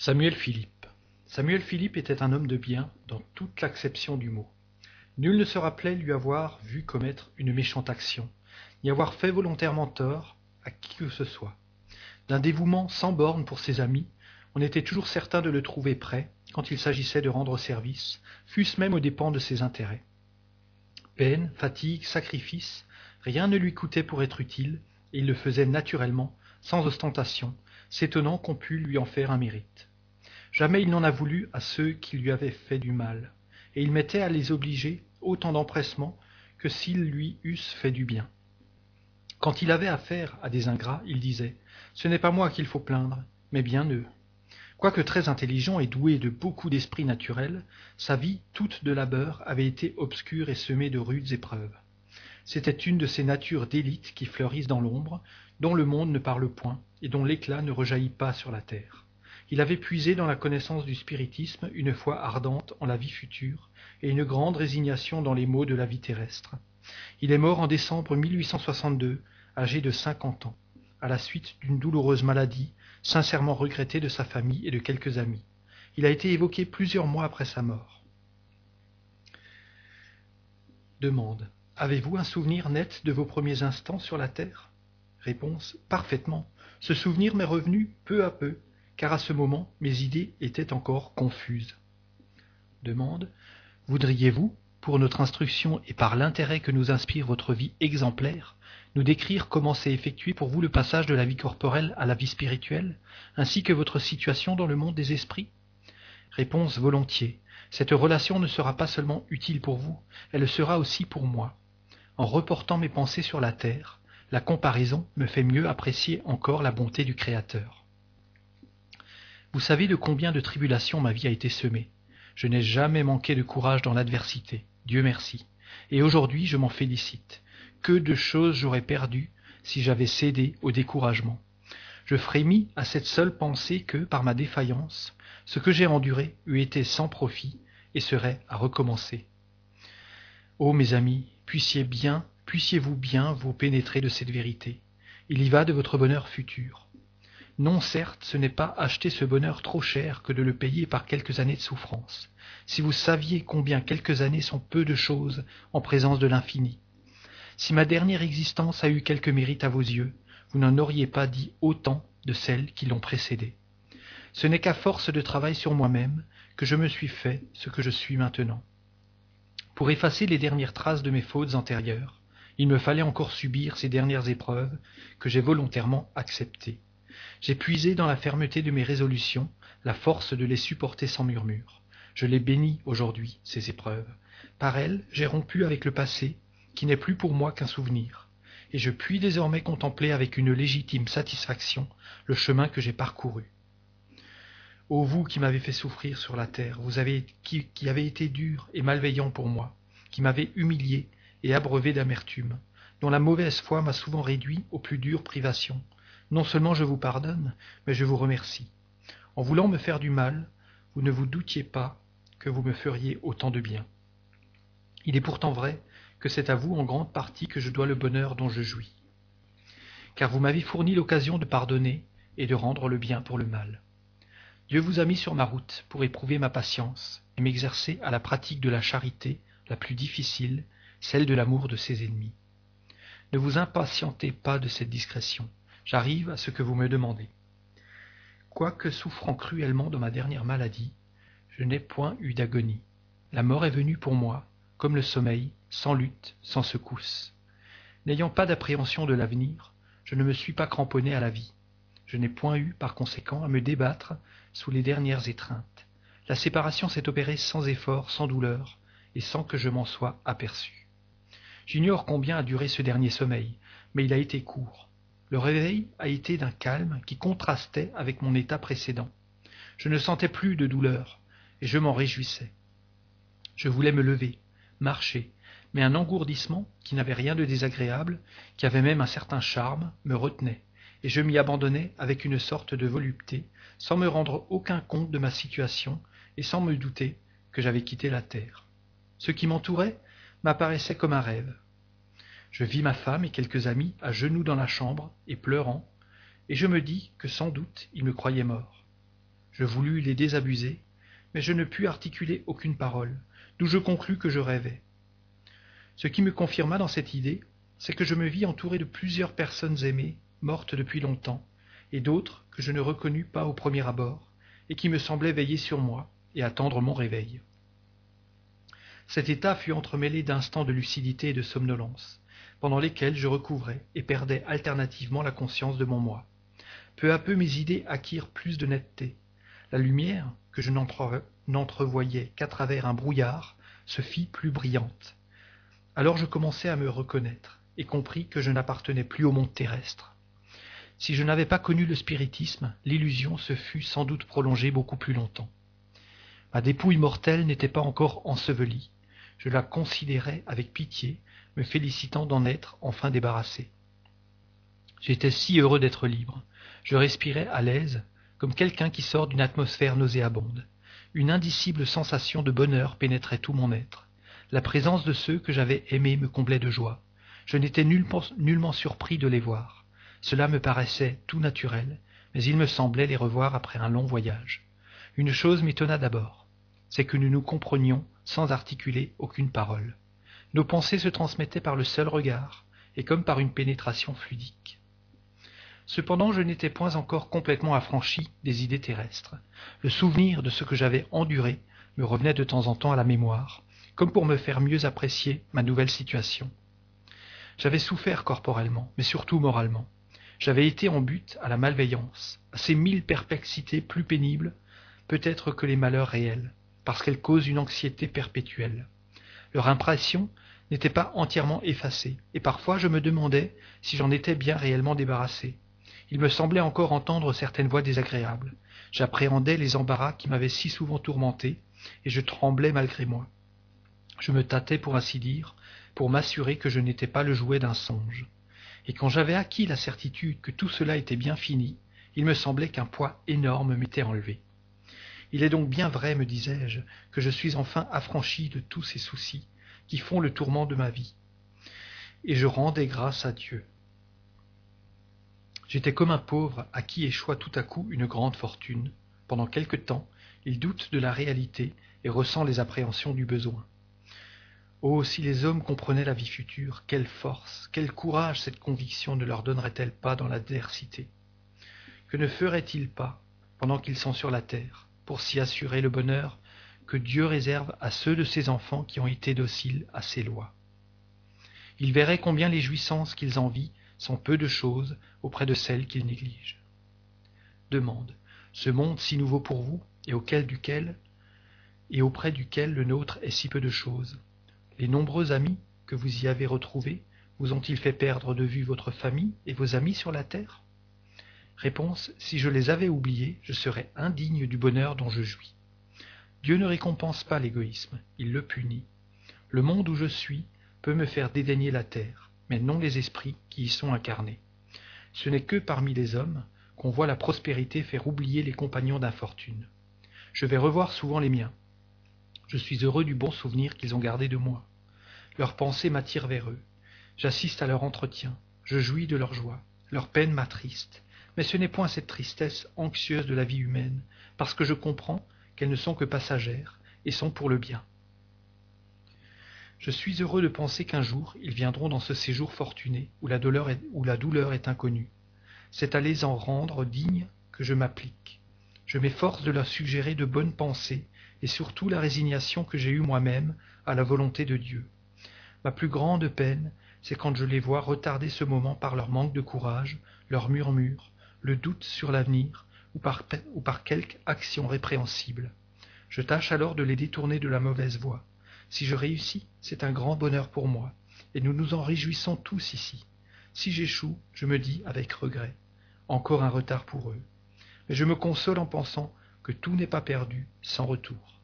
Samuel Philippe. Samuel Philippe était un homme de bien dans toute l'acception du mot. Nul ne se rappelait lui avoir vu commettre une méchante action, ni avoir fait volontairement tort à qui que ce soit. D'un dévouement sans borne pour ses amis, on était toujours certain de le trouver prêt quand il s'agissait de rendre service, fût-ce même aux dépens de ses intérêts. Peine, fatigue, sacrifice, rien ne lui coûtait pour être utile, et il le faisait naturellement, sans ostentation, s'étonnant qu'on pût lui en faire un mérite. Jamais il n'en a voulu à ceux qui lui avaient fait du mal, et il mettait à les obliger autant d'empressement que s'ils lui eussent fait du bien. Quand il avait affaire à des ingrats, il disait Ce n'est pas moi qu'il faut plaindre, mais bien eux. Quoique très intelligent et doué de beaucoup d'esprit naturel, sa vie toute de labeur avait été obscure et semée de rudes épreuves. C'était une de ces natures d'élite qui fleurissent dans l'ombre, dont le monde ne parle point et dont l'éclat ne rejaillit pas sur la terre. Il avait puisé dans la connaissance du spiritisme une foi ardente en la vie future et une grande résignation dans les maux de la vie terrestre. Il est mort en décembre 1862, âgé de cinquante ans, à la suite d'une douloureuse maladie, sincèrement regrettée de sa famille et de quelques amis. Il a été évoqué plusieurs mois après sa mort. Demande. Avez-vous un souvenir net de vos premiers instants sur la terre? Réponse. Parfaitement. Ce souvenir m'est revenu peu à peu, car à ce moment mes idées étaient encore confuses. Demande. Voudriez-vous, pour notre instruction et par l'intérêt que nous inspire votre vie exemplaire, nous décrire comment s'est effectué pour vous le passage de la vie corporelle à la vie spirituelle, ainsi que votre situation dans le monde des esprits? Réponse volontiers. Cette relation ne sera pas seulement utile pour vous, elle sera aussi pour moi. En reportant mes pensées sur la terre, la comparaison me fait mieux apprécier encore la bonté du Créateur. Vous savez de combien de tribulations ma vie a été semée. Je n'ai jamais manqué de courage dans l'adversité, Dieu merci. Et aujourd'hui je m'en félicite. Que de choses j'aurais perdues si j'avais cédé au découragement. Je frémis à cette seule pensée que, par ma défaillance, ce que j'ai enduré eût été sans profit et serait à recommencer. Ô mes amis, puissiez bien puissiez-vous bien vous pénétrer de cette vérité. Il y va de votre bonheur futur. Non, certes, ce n'est pas acheter ce bonheur trop cher que de le payer par quelques années de souffrance. Si vous saviez combien quelques années sont peu de choses en présence de l'infini. Si ma dernière existence a eu quelque mérite à vos yeux, vous n'en auriez pas dit autant de celles qui l'ont précédée. Ce n'est qu'à force de travail sur moi-même que je me suis fait ce que je suis maintenant. Pour effacer les dernières traces de mes fautes antérieures, il me fallait encore subir ces dernières épreuves que j'ai volontairement acceptées. J'ai puisé dans la fermeté de mes résolutions la force de les supporter sans murmure. Je les bénis aujourd'hui, ces épreuves. Par elles, j'ai rompu avec le passé, qui n'est plus pour moi qu'un souvenir, et je puis désormais contempler avec une légitime satisfaction le chemin que j'ai parcouru. Ô vous qui m'avez fait souffrir sur la terre, vous avez, qui, qui avez été dur et malveillant pour moi, qui m'avez humilié et abreuvé d'amertume, dont la mauvaise foi m'a souvent réduit aux plus dures privations. Non seulement je vous pardonne, mais je vous remercie. En voulant me faire du mal, vous ne vous doutiez pas que vous me feriez autant de bien. Il est pourtant vrai que c'est à vous en grande partie que je dois le bonheur dont je jouis. Car vous m'avez fourni l'occasion de pardonner et de rendre le bien pour le mal. Dieu vous a mis sur ma route pour éprouver ma patience et m'exercer à la pratique de la charité la plus difficile celle de l'amour de ses ennemis. Ne vous impatientez pas de cette discrétion. J'arrive à ce que vous me demandez. Quoique souffrant cruellement de ma dernière maladie, je n'ai point eu d'agonie. La mort est venue pour moi, comme le sommeil, sans lutte, sans secousse. N'ayant pas d'appréhension de l'avenir, je ne me suis pas cramponné à la vie. Je n'ai point eu, par conséquent, à me débattre sous les dernières étreintes. La séparation s'est opérée sans effort, sans douleur, et sans que je m'en sois aperçu. J'ignore combien a duré ce dernier sommeil, mais il a été court. Le réveil a été d'un calme qui contrastait avec mon état précédent. Je ne sentais plus de douleur, et je m'en réjouissais. Je voulais me lever, marcher, mais un engourdissement qui n'avait rien de désagréable, qui avait même un certain charme, me retenait, et je m'y abandonnais avec une sorte de volupté, sans me rendre aucun compte de ma situation et sans me douter que j'avais quitté la terre. Ce qui m'entourait m'apparaissait comme un rêve. Je vis ma femme et quelques amis à genoux dans la chambre et pleurant, et je me dis que sans doute ils me croyaient mort. Je voulus les désabuser, mais je ne pus articuler aucune parole, d'où je conclus que je rêvais. Ce qui me confirma dans cette idée, c'est que je me vis entouré de plusieurs personnes aimées, mortes depuis longtemps, et d'autres que je ne reconnus pas au premier abord, et qui me semblaient veiller sur moi et attendre mon réveil. Cet état fut entremêlé d'instants de lucidité et de somnolence, pendant lesquels je recouvrais et perdais alternativement la conscience de mon moi. Peu à peu mes idées acquirent plus de netteté. La lumière, que je n'entrevoyais qu'à travers un brouillard, se fit plus brillante. Alors je commençai à me reconnaître, et compris que je n'appartenais plus au monde terrestre. Si je n'avais pas connu le spiritisme, l'illusion se fût sans doute prolongée beaucoup plus longtemps. Ma dépouille mortelle n'était pas encore ensevelie, je la considérais avec pitié, me félicitant d'en être enfin débarrassé. J'étais si heureux d'être libre. Je respirais à l'aise, comme quelqu'un qui sort d'une atmosphère nauséabonde. Une indicible sensation de bonheur pénétrait tout mon être. La présence de ceux que j'avais aimés me comblait de joie. Je n'étais nullement surpris de les voir. Cela me paraissait tout naturel, mais il me semblait les revoir après un long voyage. Une chose m'étonna d'abord, c'est que nous nous comprenions sans articuler aucune parole. Nos pensées se transmettaient par le seul regard, et comme par une pénétration fluidique. Cependant, je n'étais point encore complètement affranchi des idées terrestres. Le souvenir de ce que j'avais enduré me revenait de temps en temps à la mémoire, comme pour me faire mieux apprécier ma nouvelle situation. J'avais souffert corporellement, mais surtout moralement. J'avais été en but à la malveillance, à ces mille perplexités plus pénibles, peut-être que les malheurs réels, parce qu'elles causent une anxiété perpétuelle. Leur impression n'était pas entièrement effacée, et parfois je me demandais si j'en étais bien réellement débarrassé. Il me semblait encore entendre certaines voix désagréables. J'appréhendais les embarras qui m'avaient si souvent tourmenté, et je tremblais malgré moi. Je me tâtais, pour ainsi dire, pour m'assurer que je n'étais pas le jouet d'un songe. Et quand j'avais acquis la certitude que tout cela était bien fini, il me semblait qu'un poids énorme m'était enlevé. Il est donc bien vrai, me disais-je, que je suis enfin affranchi de tous ces soucis qui font le tourment de ma vie. Et je rendais grâce à Dieu. J'étais comme un pauvre à qui échoua tout à coup une grande fortune. Pendant quelque temps, il doute de la réalité et ressent les appréhensions du besoin. Oh, si les hommes comprenaient la vie future, quelle force, quel courage cette conviction ne leur donnerait-elle pas dans l'adversité? Que ne feraient-ils pas, pendant qu'ils sont sur la terre, pour s'y assurer le bonheur que Dieu réserve à ceux de ses enfants qui ont été dociles à ses lois. Ils verraient combien les jouissances qu'ils envient sont peu de choses auprès de celles qu'ils négligent. Demande. Ce monde si nouveau pour vous, et auquel duquel et auprès duquel le nôtre est si peu de choses? Les nombreux amis que vous y avez retrouvés vous ont-ils fait perdre de vue votre famille et vos amis sur la terre? Réponse Si je les avais oubliés, je serais indigne du bonheur dont je jouis. Dieu ne récompense pas l'égoïsme, il le punit. Le monde où je suis peut me faire dédaigner la terre, mais non les esprits qui y sont incarnés. Ce n'est que parmi les hommes qu'on voit la prospérité faire oublier les compagnons d'infortune. Je vais revoir souvent les miens. Je suis heureux du bon souvenir qu'ils ont gardé de moi. Leurs pensées m'attirent vers eux. J'assiste à leur entretien. Je jouis de leur joie. Leur peine m'attriste. Mais ce n'est point cette tristesse anxieuse de la vie humaine, parce que je comprends qu'elles ne sont que passagères et sont pour le bien. Je suis heureux de penser qu'un jour ils viendront dans ce séjour fortuné où la douleur est, où la douleur est inconnue. C'est à les en rendre dignes que je m'applique. Je m'efforce de leur suggérer de bonnes pensées et surtout la résignation que j'ai eue moi-même à la volonté de Dieu. Ma plus grande peine, c'est quand je les vois retarder ce moment par leur manque de courage, leur murmure, le doute sur l'avenir ou par, ou par quelque action répréhensible. Je tâche alors de les détourner de la mauvaise voie. Si je réussis, c'est un grand bonheur pour moi, et nous nous en réjouissons tous ici. Si j'échoue, je me dis avec regret, encore un retard pour eux. Mais je me console en pensant que tout n'est pas perdu sans retour.